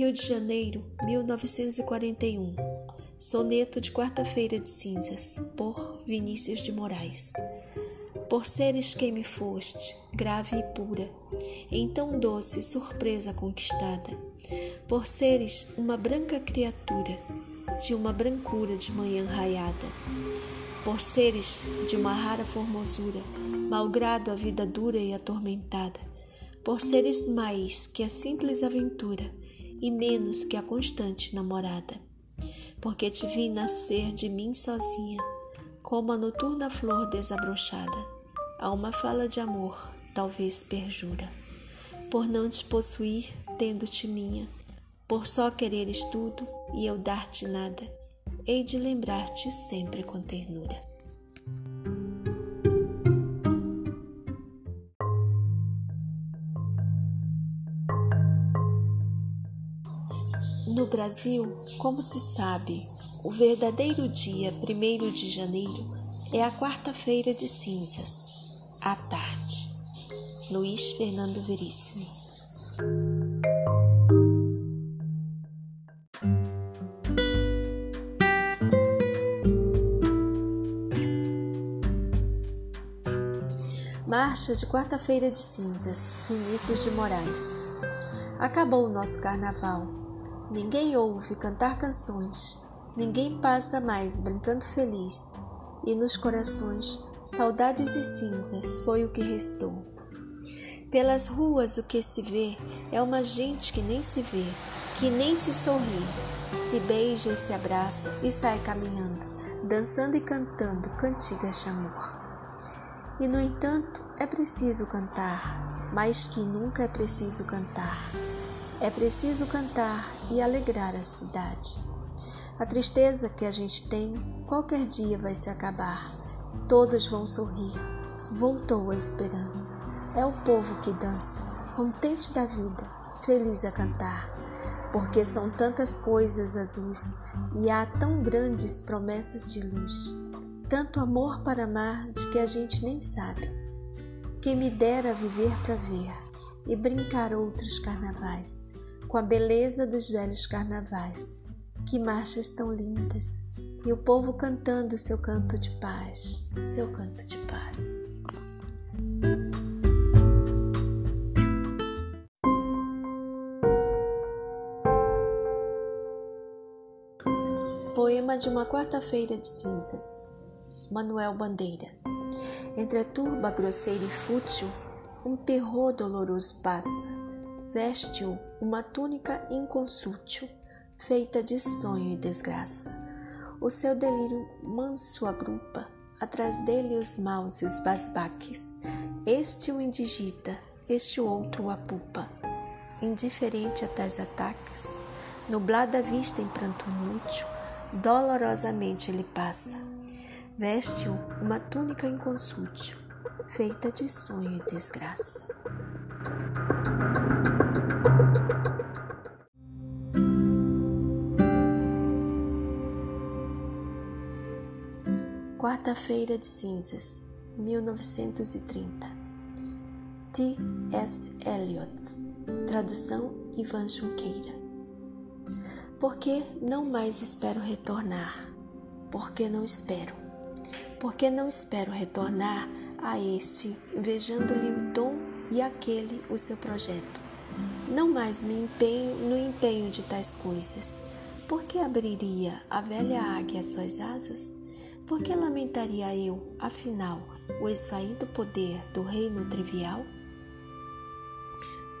Rio de Janeiro, 1941. Soneto de Quarta-feira de Cinzas, por Vinícius de Moraes. Por seres quem me foste, grave e pura, em tão doce surpresa conquistada. Por seres uma branca criatura, de uma brancura de manhã raiada. Por seres de uma rara formosura, malgrado a vida dura e atormentada por seres mais que a simples aventura e menos que a constante namorada. Porque te vi nascer de mim sozinha, como a noturna flor desabrochada, a uma fala de amor, talvez perjura. Por não te possuir, tendo-te minha, por só quereres tudo e eu dar-te nada, hei de lembrar-te sempre com ternura. No Brasil, como se sabe, o verdadeiro dia 1 de janeiro é a quarta-feira de cinzas, à tarde. Luiz Fernando Veríssimo. Marcha de quarta-feira de cinzas, Vinícius de Moraes. Acabou o nosso carnaval Ninguém ouve cantar canções, ninguém passa mais brincando feliz, e nos corações saudades e cinzas foi o que restou. Pelas ruas o que se vê é uma gente que nem se vê, que nem se sorri, se beija e se abraça e sai caminhando, dançando e cantando cantigas de amor. E no entanto é preciso cantar, mais que nunca é preciso cantar. É preciso cantar e alegrar a cidade. A tristeza que a gente tem, qualquer dia vai se acabar. Todos vão sorrir. Voltou a esperança. É o povo que dança, contente da vida, feliz a cantar. Porque são tantas coisas azuis e há tão grandes promessas de luz. Tanto amor para amar de que a gente nem sabe. Quem me dera viver para ver e brincar outros carnavais com a beleza dos velhos carnavais. Que marchas tão lindas! E o povo cantando seu canto de paz, seu canto de paz. Poema de uma quarta-feira de cinzas. Manuel Bandeira. Entre a turba grosseira e fútil, um terror doloroso passa veste-o uma túnica inconsútil, feita de sonho e desgraça. O seu delírio manso agrupa, atrás dele os maus e os basbaques. Este o indigita, este outro o apupa. Indiferente a tais ataques, nublada vista em pranto inútil, dolorosamente ele passa. Veste-o uma túnica inconsútil, feita de sonho e desgraça. Quarta-feira de Cinzas, 1930. T. S. Eliot. Tradução Ivan Junqueira. Por que não mais espero retornar? Por que não espero? Por que não espero retornar a este, invejando-lhe o dom e aquele o seu projeto? Não mais me empenho no empenho de tais coisas. Por que abriria a velha águia suas asas? Por que lamentaria eu, afinal, o esvaído poder do reino trivial?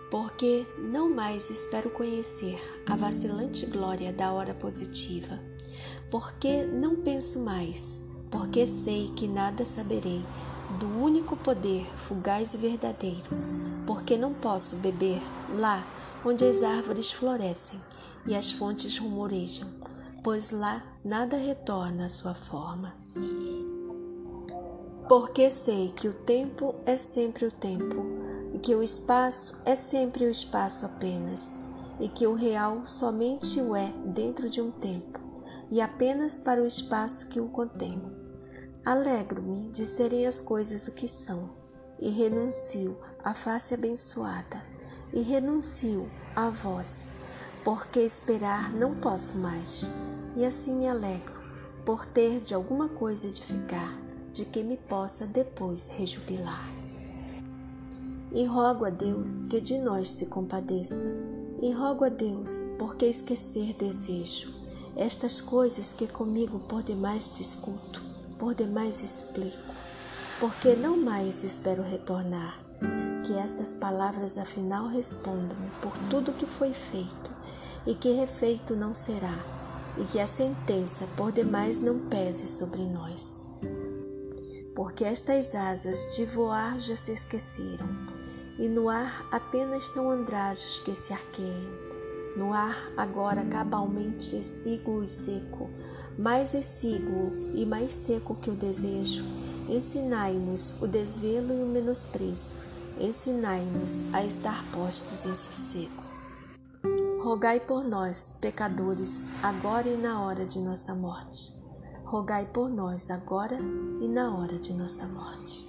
Porque não mais espero conhecer a vacilante glória da hora positiva. Porque não penso mais, porque sei que nada saberei do único poder fugaz e verdadeiro. Porque não posso beber lá onde as árvores florescem e as fontes rumorejam pois lá nada retorna à sua forma. Porque sei que o tempo é sempre o tempo, e que o espaço é sempre o espaço apenas, e que o real somente o é dentro de um tempo, e apenas para o espaço que o contém. Alegro-me de serem as coisas o que são, e renuncio à face abençoada, e renuncio à voz porque esperar? Não posso mais, e assim me alegro por ter de alguma coisa edificar, de que me possa depois rejubilar. E rogo a Deus que de nós se compadeça, e rogo a Deus porque esquecer desejo estas coisas que comigo por demais discuto, por demais explico, porque não mais espero retornar, que estas palavras afinal respondam por tudo que foi feito e que refeito não será, e que a sentença por demais não pese sobre nós. Porque estas asas de voar já se esqueceram, e no ar apenas são andrajos que se arqueiam. No ar agora cabalmente exíguo e seco, mais exíguo e mais seco que o desejo, ensinai-nos o desvelo e o menosprezo, ensinai-nos a estar postos em sossego. Rogai por nós, pecadores, agora e na hora de nossa morte. Rogai por nós agora e na hora de nossa morte.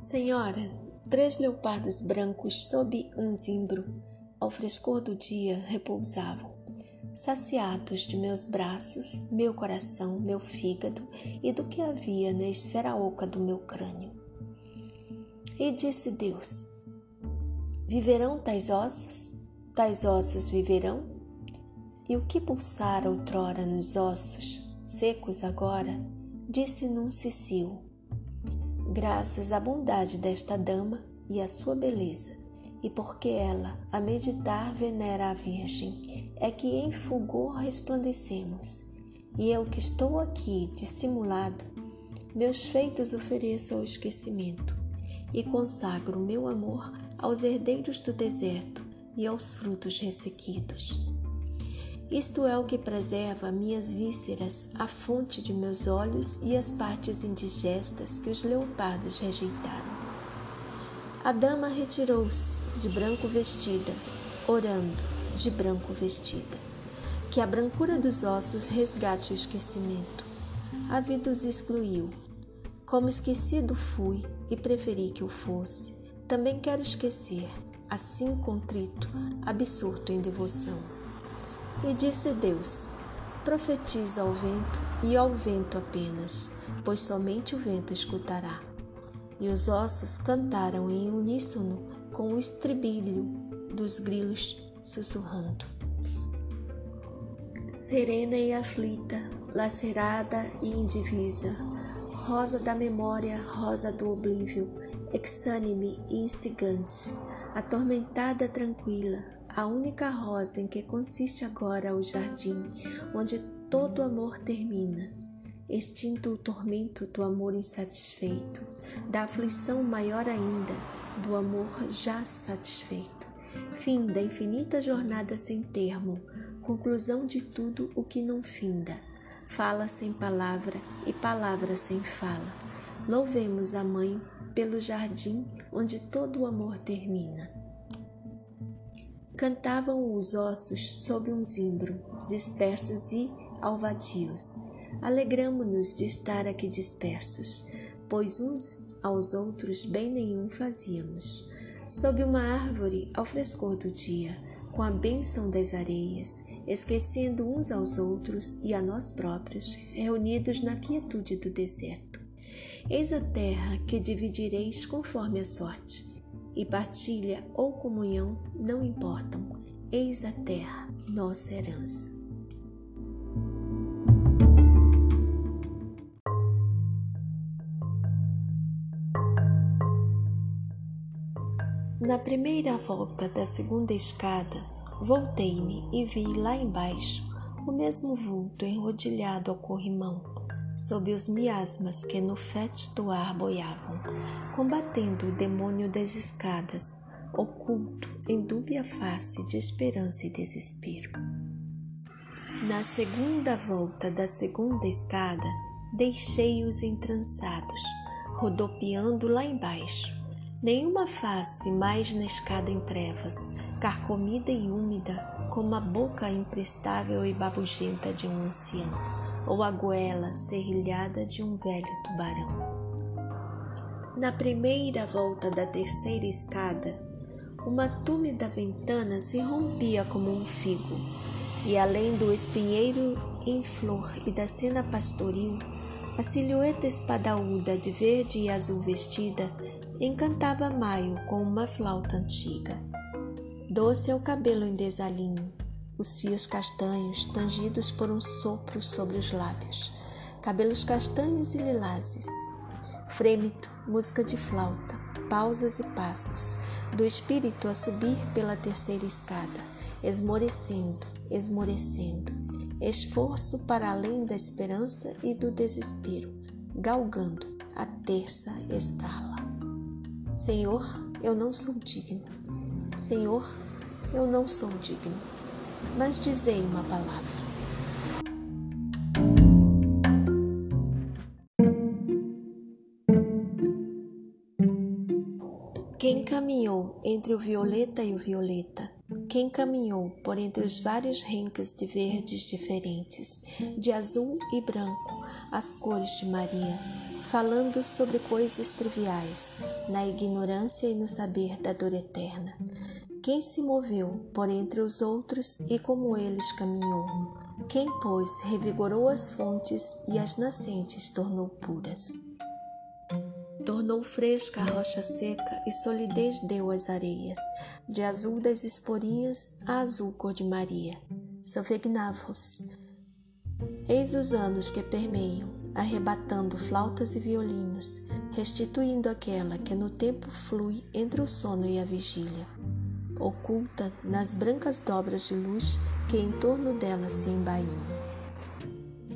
Senhora, três leopardos brancos sob um zimbro, ao frescor do dia, repousavam saciados de meus braços, meu coração, meu fígado e do que havia na esfera oca do meu crânio. E disse Deus: Viverão tais ossos? Tais ossos viverão? E o que pulsara outrora nos ossos, secos agora, disse num cicio: Graças à bondade desta dama e à sua beleza, e porque ela, a meditar, venera a Virgem, é que em fulgor resplandecemos. E eu que estou aqui dissimulado, meus feitos ofereço ao esquecimento, e consagro meu amor aos herdeiros do deserto e aos frutos ressequidos. Isto é o que preserva minhas vísceras, a fonte de meus olhos e as partes indigestas que os leopardos rejeitaram. A dama retirou-se, de branco vestida, orando, de branco vestida. Que a brancura dos ossos resgate o esquecimento. A vida os excluiu. Como esquecido fui e preferi que o fosse, também quero esquecer, assim contrito, absorto em devoção. E disse Deus: Profetiza ao vento e ao vento apenas, pois somente o vento escutará e os ossos cantaram em uníssono com o estribilho dos grilos sussurrando. Serena e aflita, lacerada e indivisa, rosa da memória, rosa do oblívio, exânime e instigante, atormentada tranquila, a única rosa em que consiste agora o jardim, onde todo amor termina extinto o tormento do amor insatisfeito, da aflição maior ainda, do amor já satisfeito, fim da infinita jornada sem termo, conclusão de tudo o que não finda, fala sem palavra e palavra sem fala. Louvemos a Mãe pelo jardim onde todo o amor termina. Cantavam os ossos sob um zimbro, dispersos e alvadios Alegramo-nos de estar aqui dispersos, pois uns aos outros bem nenhum fazíamos. Sob uma árvore, ao frescor do dia, com a bênção das areias, esquecendo uns aos outros e a nós próprios, reunidos na quietude do deserto. Eis a terra que dividireis conforme a sorte, e partilha ou comunhão não importam. Eis a terra, nossa herança. Na primeira volta da segunda escada, voltei-me e vi lá embaixo o mesmo vulto enrodilhado ao corrimão, sob os miasmas que no fétido ar boiavam, combatendo o demônio das escadas, oculto em dúbia face de esperança e desespero. Na segunda volta da segunda escada, deixei-os entrançados, rodopiando lá embaixo, Nenhuma face mais na escada em trevas, carcomida e úmida, como a boca imprestável e babugenta de um ancião, ou a goela serrilhada de um velho tubarão. Na primeira volta da terceira escada, uma túmida ventana se rompia como um figo, e além do espinheiro em flor e da cena pastoril, a silhueta espadaúda de verde e azul vestida encantava Maio com uma flauta antiga. Doce é o cabelo em desalinho, os fios castanhos tangidos por um sopro sobre os lábios, cabelos castanhos e lilazes. Frêmito, música de flauta, pausas e passos, do espírito a subir pela terceira escada, esmorecendo, esmorecendo, esforço para além da esperança e do desespero, galgando a terça escala. Senhor, eu não sou digno. Senhor, eu não sou digno. Mas dizei uma palavra. Quem caminhou entre o violeta e o violeta? Quem caminhou por entre os vários renques de verdes diferentes, de azul e branco, as cores de Maria, falando sobre coisas triviais, na ignorância e no saber da dor eterna? Quem se moveu por entre os outros e como eles caminhou? Quem, pois, revigorou as fontes e as nascentes tornou puras? Tornou fresca a rocha seca e solidez deu às areias, de azul das esporinhas a azul cor de Maria. Sofegnavos. Eis os anos que permeiam, arrebatando flautas e violinos, restituindo aquela que no tempo flui entre o sono e a vigília, oculta nas brancas dobras de luz que em torno dela se embainham.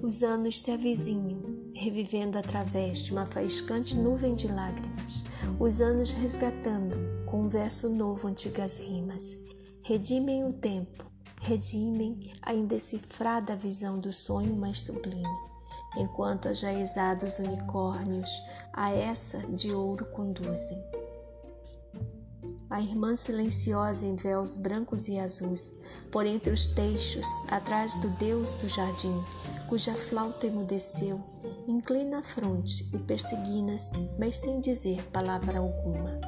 Os anos se avizinham, revivendo através de uma faiscante nuvem de lágrimas, os anos resgatando, com um verso novo, antigas rimas. Redimem o tempo, redimem a indecifrada visão do sonho mais sublime, enquanto ajaezados unicórnios a essa de ouro conduzem. A irmã silenciosa em véus brancos e azuis, por entre os teixos, atrás do Deus do jardim, cuja flauta emudeceu, inclina a fronte e persigna-se, mas sem dizer palavra alguma.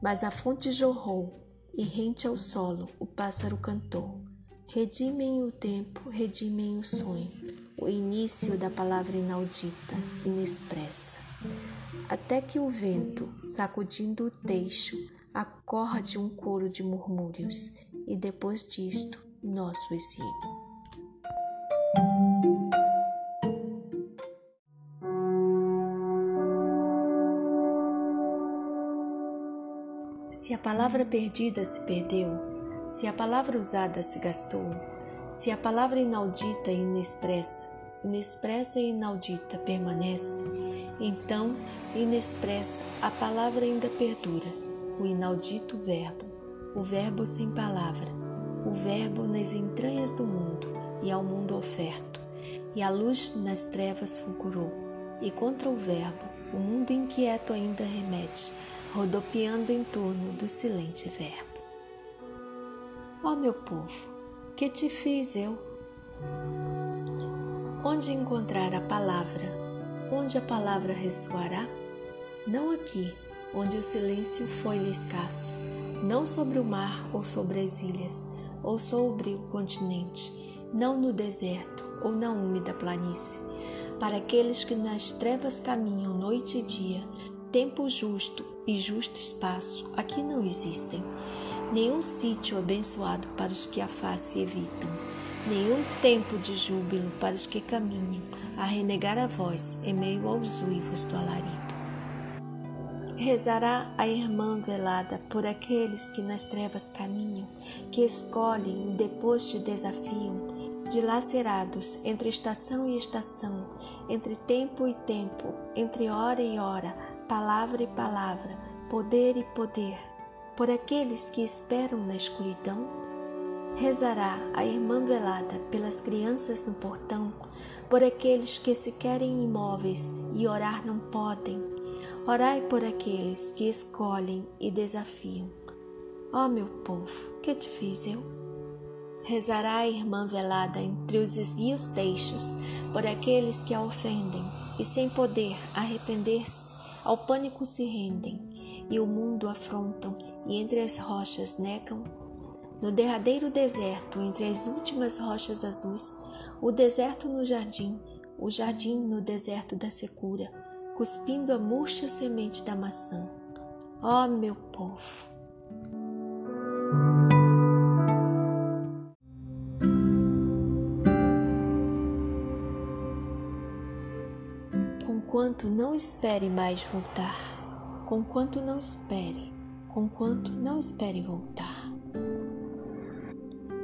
Mas a fonte jorrou, e rente ao solo o pássaro cantou. Redimem o tempo, redimem o sonho, o início da palavra inaudita, inexpressa. Até que o vento, sacudindo o teixo, acorde um coro de murmúrios, e depois disto, nosso exílio. Se a palavra perdida se perdeu, se a palavra usada se gastou, se a palavra inaudita e inexpressa, inexpressa e inaudita permanece, então, inexpressa, a palavra ainda perdura, o inaudito verbo, o verbo sem palavra, o verbo nas entranhas do mundo e ao mundo oferto, e a luz nas trevas fulgurou, e contra o verbo o mundo inquieto ainda remete, rodopiando em torno do silente verbo. Ó meu povo, que te fiz eu? Onde encontrar a palavra? Onde a palavra ressoará? Não aqui, onde o silêncio foi-lhe escasso, não sobre o mar ou sobre as ilhas, ou sobre o continente, não no deserto ou na úmida planície. Para aqueles que nas trevas caminham noite e dia, tempo justo e justo espaço aqui não existem. Nenhum sítio abençoado para os que a face evitam, nenhum tempo de júbilo para os que caminham a renegar a voz em meio aos uivos do alarido. Rezará a irmã velada por aqueles que nas trevas caminham, que escolhem e depois te desafiam, dilacerados entre estação e estação, entre tempo e tempo, entre hora e hora, palavra e palavra, poder e poder, por aqueles que esperam na escuridão? Rezará a irmã velada pelas crianças no portão, por aqueles que se querem imóveis e orar não podem, Orai por aqueles que escolhem e desafiam. Ó oh, meu povo, que eu? Rezará a irmã velada entre os esguios teixos por aqueles que a ofendem e sem poder arrepender-se ao pânico se rendem e o mundo afrontam e entre as rochas negam. No derradeiro deserto, entre as últimas rochas azuis, o deserto no jardim, o jardim no deserto da secura, cuspindo a murcha semente da maçã. Ó oh, meu povo! Conquanto não espere mais voltar, conquanto não espere, conquanto não espere voltar.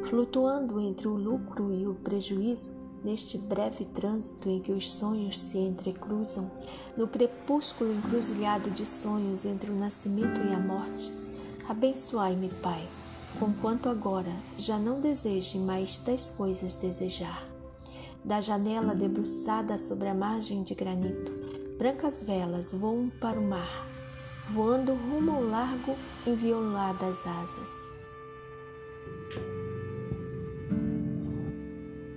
Flutuando entre o lucro e o prejuízo, neste breve trânsito em que os sonhos se entrecruzam, no crepúsculo encruzilhado de sonhos entre o nascimento e a morte, abençoai-me, Pai, conquanto agora já não deseje mais tais coisas desejar. Da janela debruçada sobre a margem de granito, brancas velas voam para o mar, voando rumo ao largo envioladas asas.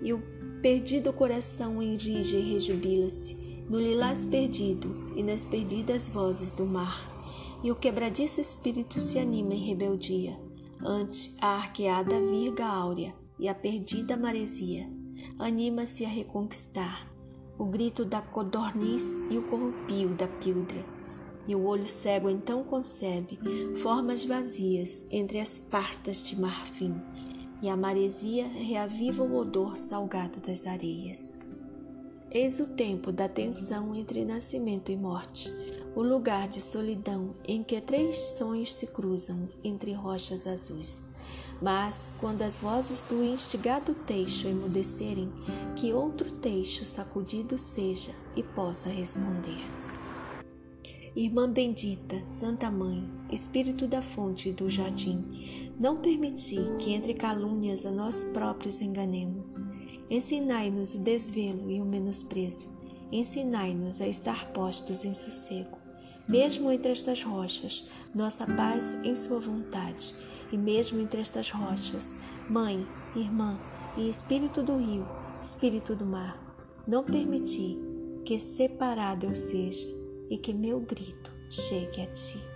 E o perdido coração enrige e rejubila-se no lilás perdido e nas perdidas vozes do mar. E o quebradiço espírito se anima em rebeldia ante a arqueada virga áurea e a perdida maresia anima-se a reconquistar o grito da codorniz e o corrupio da píldria. E o olho cego então concebe formas vazias entre as partas de marfim, e a maresia reaviva o odor salgado das areias. Eis o tempo da tensão entre nascimento e morte, o lugar de solidão em que três sonhos se cruzam entre rochas azuis. Mas, quando as vozes do instigado teixo emudecerem, que outro teixo sacudido seja e possa responder. Irmã bendita, Santa Mãe, Espírito da fonte do jardim, não permiti que entre calúnias a nós próprios enganemos. Ensinai-nos o desvelo e o menosprezo. Ensinai-nos a estar postos em sossego. Mesmo entre estas rochas, nossa paz em Sua vontade e mesmo entre estas rochas, Mãe, Irmã e Espírito do rio, Espírito do mar, não permiti que separado eu seja e que meu grito chegue a ti.